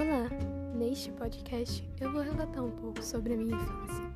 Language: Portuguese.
Olá! Neste podcast eu vou relatar um pouco sobre a minha infância.